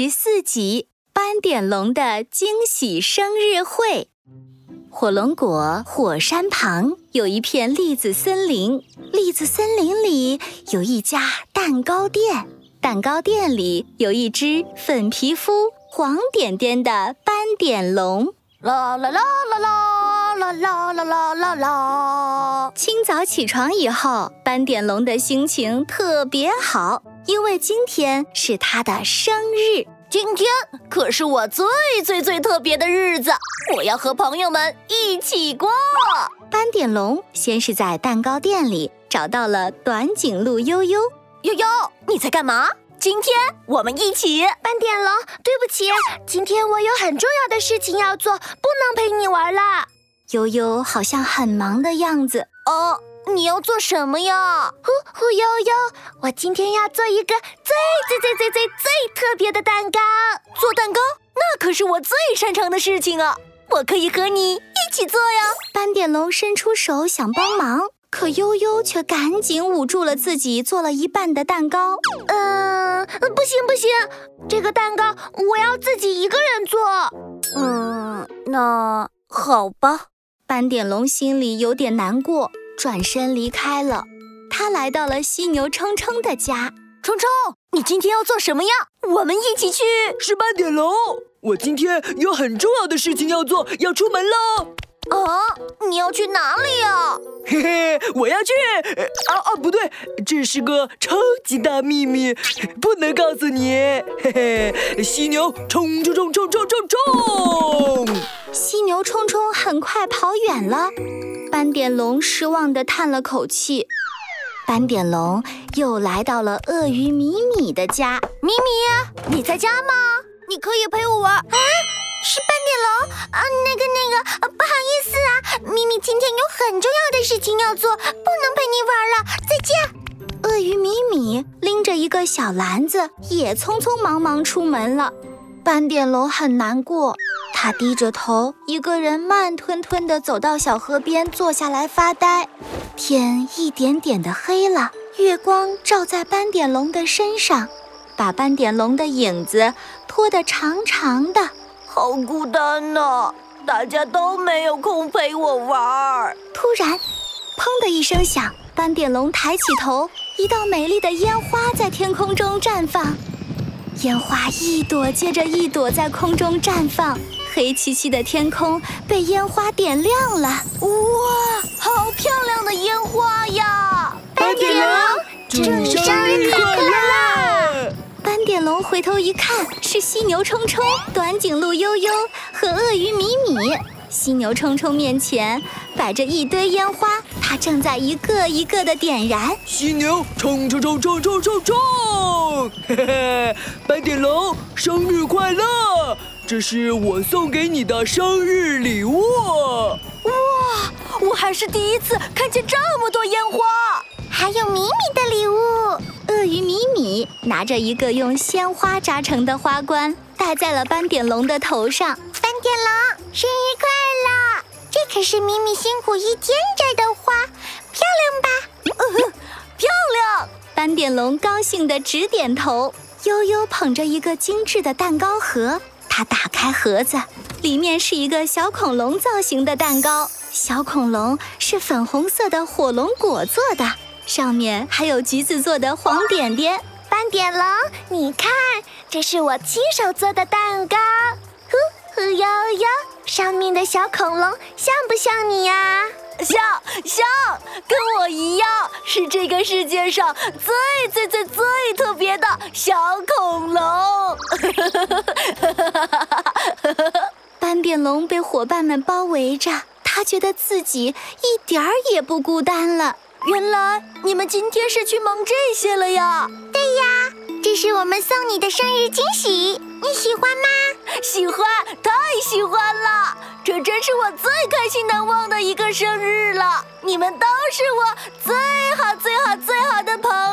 十四集《斑点龙的惊喜生日会》。火龙果火山旁有一片栗子森林，栗子森林里有一家蛋糕店，蛋糕店里有一只粉皮肤、黄点点的斑点龙。啦啦啦啦啦啦啦啦啦啦啦！清早起床以后，斑点龙的心情特别好，因为今天是他的生日。今天可是我最最最特别的日子，我要和朋友们一起过。斑点龙先是在蛋糕店里找到了短颈鹿悠悠。悠悠，你在干嘛？今天我们一起。斑点龙，对不起，今天我有很重要的事情要做，不能陪你玩了。悠悠好像很忙的样子。哦，你要做什么呀？呼呼悠悠，我今天要做一个最最最最最最特别的蛋糕。做蛋糕，那可是我最擅长的事情啊！我可以和你一起做呀。斑点龙伸出手想帮忙。可悠悠却赶紧捂住了自己做了一半的蛋糕。嗯，不行不行，这个蛋糕我要自己一个人做。嗯，那好吧。斑点龙心里有点难过，转身离开了。他来到了犀牛冲冲的家。冲冲，你今天要做什么呀？我们一起去。是斑点龙，我今天有很重要的事情要做，要出门喽。啊，你要去哪里呀？嘿嘿，我要去。啊啊，不对，这是个超级大秘密，不能告诉你。嘿嘿，犀牛冲冲冲冲冲冲冲！犀牛冲冲很快跑远了。斑点龙失望地叹了口气。斑点龙又来到了鳄鱼米米的家。米米，你在家吗？你可以陪我玩。啊，是斑点龙啊，那个那个，不好意思啊，咪咪今天有很重要的事情要做，不能陪你玩了，再见。鳄鱼米米拎着一个小篮子，也匆匆忙忙出门了。斑点龙很难过，他低着头，一个人慢吞吞地走到小河边，坐下来发呆。天一点点的黑了，月光照在斑点龙的身上，把斑点龙的影子拖得长长的。好孤单呐，大家都没有空陪我玩儿。突然，砰的一声响，斑点龙抬起头，一道美丽的烟花在天空中绽放。烟花一朵接着一朵在空中绽放，黑漆漆的天空被烟花点亮了。哇，好漂亮的烟花呀！斑点龙，祝你生日快乐！斑点龙回头一看，是犀牛冲冲、短颈鹿悠悠和鳄鱼米米。犀牛冲冲面前摆着一堆烟花，它正在一个一个的点燃。犀牛冲冲冲冲冲冲冲！嘿嘿，斑点龙生日快乐！这是我送给你的生日礼物。哇，我还是第一次看见这么多烟花，还有米米的礼物。鳄鱼米米拿着一个用鲜花扎成的花冠，戴在了斑点龙的头上。斑点龙，生日快乐！这可是米米辛苦一天摘的花，漂亮吧？漂亮！斑点龙高兴地直点头。悠悠捧着一个精致的蛋糕盒，他打开盒子，里面是一个小恐龙造型的蛋糕。小恐龙是粉红色的火龙果做的。上面还有橘子做的黄点点，斑点龙，你看，这是我亲手做的蛋糕，呼呼悠悠，上面的小恐龙像不像你呀？像像，跟我一样，是这个世界上最最最最特别的小恐龙。斑点龙被伙伴们包围着，他觉得自己一点儿也不孤单了。原来你们今天是去忙这些了呀？对呀，这是我们送你的生日惊喜，你喜欢吗？喜欢，太喜欢了！这真是我最开心难忘的一个生日了。你们都是我最好最好最好的朋友。